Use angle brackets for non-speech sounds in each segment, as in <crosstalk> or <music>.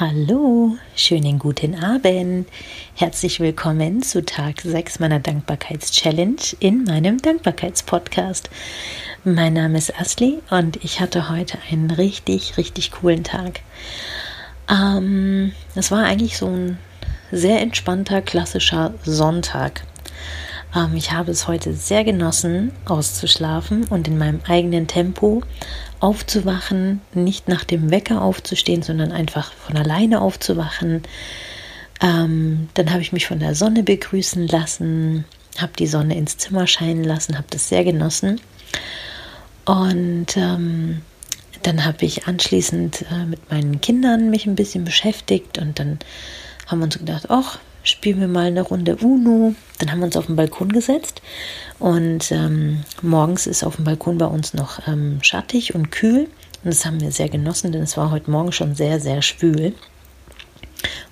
Hallo, schönen guten Abend. Herzlich willkommen zu Tag 6 meiner Dankbarkeitschallenge in meinem Dankbarkeitspodcast. Mein Name ist Asli und ich hatte heute einen richtig, richtig coolen Tag. Ähm, es war eigentlich so ein sehr entspannter, klassischer Sonntag. Ähm, ich habe es heute sehr genossen, auszuschlafen und in meinem eigenen Tempo aufzuwachen, nicht nach dem Wecker aufzustehen, sondern einfach von alleine aufzuwachen. Ähm, dann habe ich mich von der Sonne begrüßen lassen, habe die Sonne ins Zimmer scheinen lassen, habe das sehr genossen. Und ähm, dann habe ich anschließend äh, mit meinen Kindern mich ein bisschen beschäftigt und dann haben wir uns gedacht, ach, spielen wir mal eine Runde Uno. Dann haben wir uns auf den Balkon gesetzt und ähm, morgens ist auf dem Balkon bei uns noch ähm, schattig und kühl. Und das haben wir sehr genossen, denn es war heute Morgen schon sehr, sehr schwül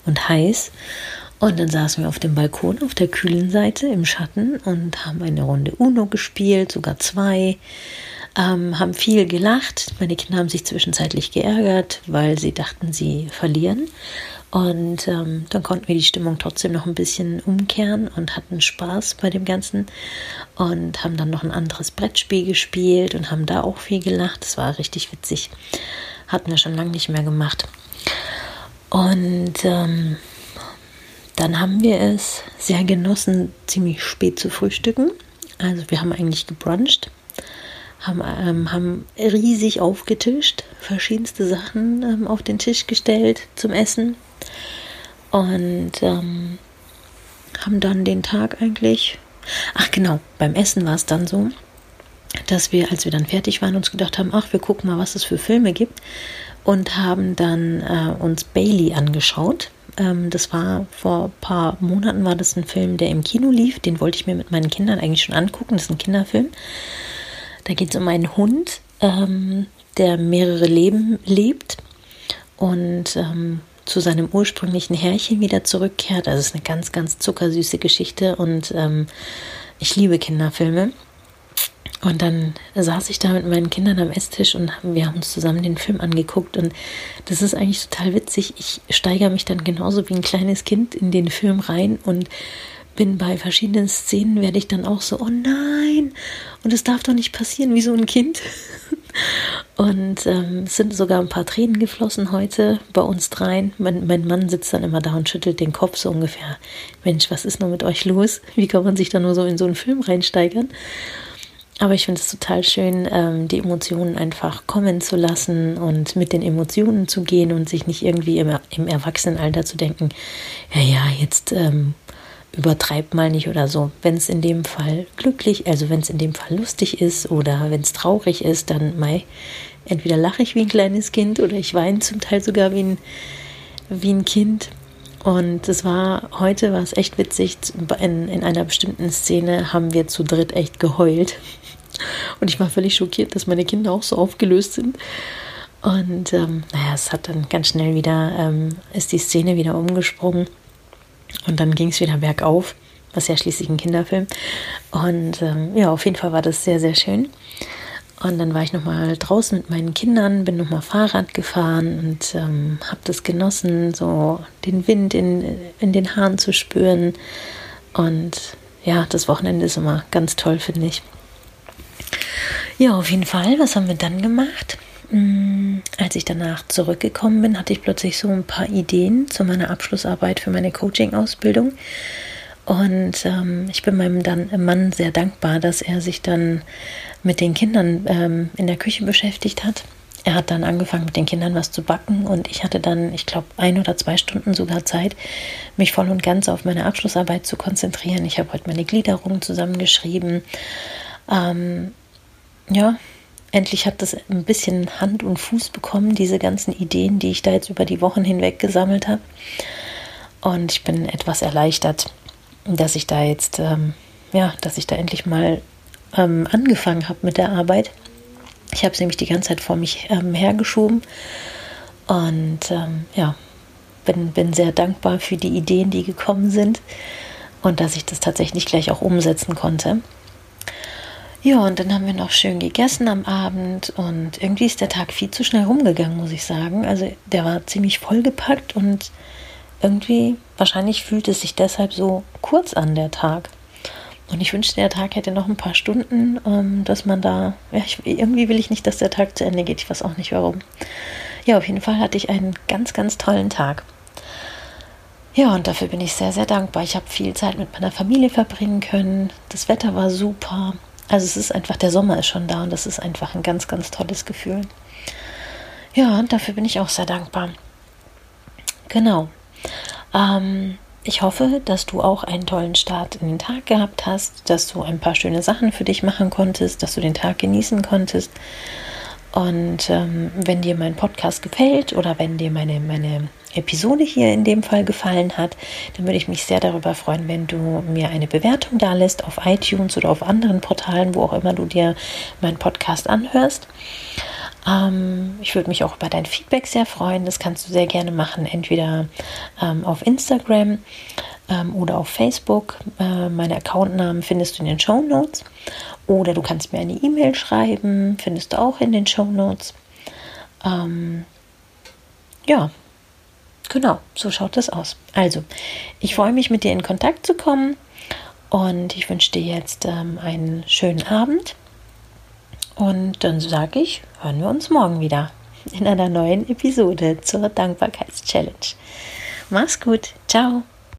und heiß. Und dann saßen wir auf dem Balkon auf der kühlen Seite im Schatten und haben eine Runde Uno gespielt, sogar zwei. Ähm, haben viel gelacht. Meine Kinder haben sich zwischenzeitlich geärgert, weil sie dachten, sie verlieren. Und ähm, dann konnten wir die Stimmung trotzdem noch ein bisschen umkehren und hatten Spaß bei dem Ganzen und haben dann noch ein anderes Brettspiel gespielt und haben da auch viel gelacht. Das war richtig witzig. Hatten wir schon lange nicht mehr gemacht. Und ähm, dann haben wir es sehr genossen, ziemlich spät zu frühstücken. Also wir haben eigentlich gebruncht, haben, ähm, haben riesig aufgetischt, verschiedenste Sachen ähm, auf den Tisch gestellt zum Essen und ähm, haben dann den Tag eigentlich. Ach genau, beim Essen war es dann so, dass wir, als wir dann fertig waren, uns gedacht haben, ach, wir gucken mal, was es für Filme gibt und haben dann äh, uns Bailey angeschaut. Ähm, das war vor ein paar Monaten war das ein Film, der im Kino lief. Den wollte ich mir mit meinen Kindern eigentlich schon angucken. Das ist ein Kinderfilm. Da geht es um einen Hund, ähm, der mehrere Leben lebt und ähm, zu seinem ursprünglichen Herrchen wieder zurückkehrt. Also es ist eine ganz, ganz zuckersüße Geschichte und ähm, ich liebe Kinderfilme. Und dann saß ich da mit meinen Kindern am Esstisch und wir haben uns zusammen den Film angeguckt. Und das ist eigentlich total witzig. Ich steigere mich dann genauso wie ein kleines Kind in den Film rein und bin bei verschiedenen Szenen, werde ich dann auch so, oh nein, und es darf doch nicht passieren wie so ein Kind. <laughs> Und ähm, es sind sogar ein paar Tränen geflossen heute bei uns dreien. Mein, mein Mann sitzt dann immer da und schüttelt den Kopf so ungefähr. Mensch, was ist nur mit euch los? Wie kann man sich da nur so in so einen Film reinsteigern? Aber ich finde es total schön, ähm, die Emotionen einfach kommen zu lassen und mit den Emotionen zu gehen und sich nicht irgendwie im, im Erwachsenenalter zu denken, ja, ja, jetzt ähm, übertreibt mal nicht oder so. Wenn es in dem Fall glücklich, also wenn es in dem Fall lustig ist oder wenn es traurig ist, dann mei, entweder lache ich wie ein kleines Kind oder ich weine zum Teil sogar wie ein, wie ein Kind. Und es war, heute war es echt witzig, in, in einer bestimmten Szene haben wir zu dritt echt geheult. Und ich war völlig schockiert, dass meine Kinder auch so aufgelöst sind. Und ähm, naja, es hat dann ganz schnell wieder, ähm, ist die Szene wieder umgesprungen. Und dann ging es wieder bergauf, was ja schließlich ein Kinderfilm. Und ähm, ja, auf jeden Fall war das sehr, sehr schön. Und dann war ich nochmal draußen mit meinen Kindern, bin nochmal Fahrrad gefahren und ähm, habe das genossen, so den Wind in, in den Haaren zu spüren. Und ja, das Wochenende ist immer ganz toll, finde ich. Ja, auf jeden Fall. Was haben wir dann gemacht? Mm, als ich danach zurückgekommen bin, hatte ich plötzlich so ein paar Ideen zu meiner Abschlussarbeit für meine Coaching-Ausbildung. Und ähm, ich bin meinem dann, Mann sehr dankbar, dass er sich dann mit den Kindern ähm, in der Küche beschäftigt hat. Er hat dann angefangen, mit den Kindern was zu backen und ich hatte dann, ich glaube, ein oder zwei Stunden sogar Zeit, mich voll und ganz auf meine Abschlussarbeit zu konzentrieren. Ich habe heute meine Gliederung zusammengeschrieben. Ähm, ja, endlich hat das ein bisschen Hand und Fuß bekommen, diese ganzen Ideen, die ich da jetzt über die Wochen hinweg gesammelt habe. Und ich bin etwas erleichtert, dass ich da jetzt, ähm, ja, dass ich da endlich mal ähm, angefangen habe mit der Arbeit. Ich habe es nämlich die ganze Zeit vor mich ähm, hergeschoben und ähm, ja, bin, bin sehr dankbar für die Ideen, die gekommen sind und dass ich das tatsächlich gleich auch umsetzen konnte. Ja, und dann haben wir noch schön gegessen am Abend und irgendwie ist der Tag viel zu schnell rumgegangen, muss ich sagen. Also der war ziemlich vollgepackt und irgendwie, wahrscheinlich fühlt es sich deshalb so kurz an, der Tag. Und ich wünschte, der Tag hätte noch ein paar Stunden, ähm, dass man da, ja, ich, irgendwie will ich nicht, dass der Tag zu Ende geht. Ich weiß auch nicht warum. Ja, auf jeden Fall hatte ich einen ganz, ganz tollen Tag. Ja, und dafür bin ich sehr, sehr dankbar. Ich habe viel Zeit mit meiner Familie verbringen können. Das Wetter war super. Also es ist einfach, der Sommer ist schon da und das ist einfach ein ganz, ganz tolles Gefühl. Ja, und dafür bin ich auch sehr dankbar. Genau. Ähm, ich hoffe, dass du auch einen tollen Start in den Tag gehabt hast, dass du ein paar schöne Sachen für dich machen konntest, dass du den Tag genießen konntest. Und ähm, wenn dir mein Podcast gefällt oder wenn dir meine, meine Episode hier in dem Fall gefallen hat, dann würde ich mich sehr darüber freuen, wenn du mir eine Bewertung da lässt auf iTunes oder auf anderen Portalen, wo auch immer du dir meinen Podcast anhörst. Ähm, ich würde mich auch über dein Feedback sehr freuen. Das kannst du sehr gerne machen, entweder ähm, auf Instagram ähm, oder auf Facebook. Äh, meine Accountnamen findest du in den Show Notes. Oder du kannst mir eine E-Mail schreiben, findest du auch in den Show Notes. Ähm, ja, Genau, so schaut das aus. Also, ich freue mich, mit dir in Kontakt zu kommen und ich wünsche dir jetzt ähm, einen schönen Abend. Und dann sage ich, hören wir uns morgen wieder in einer neuen Episode zur Dankbarkeitschallenge. Mach's gut, ciao.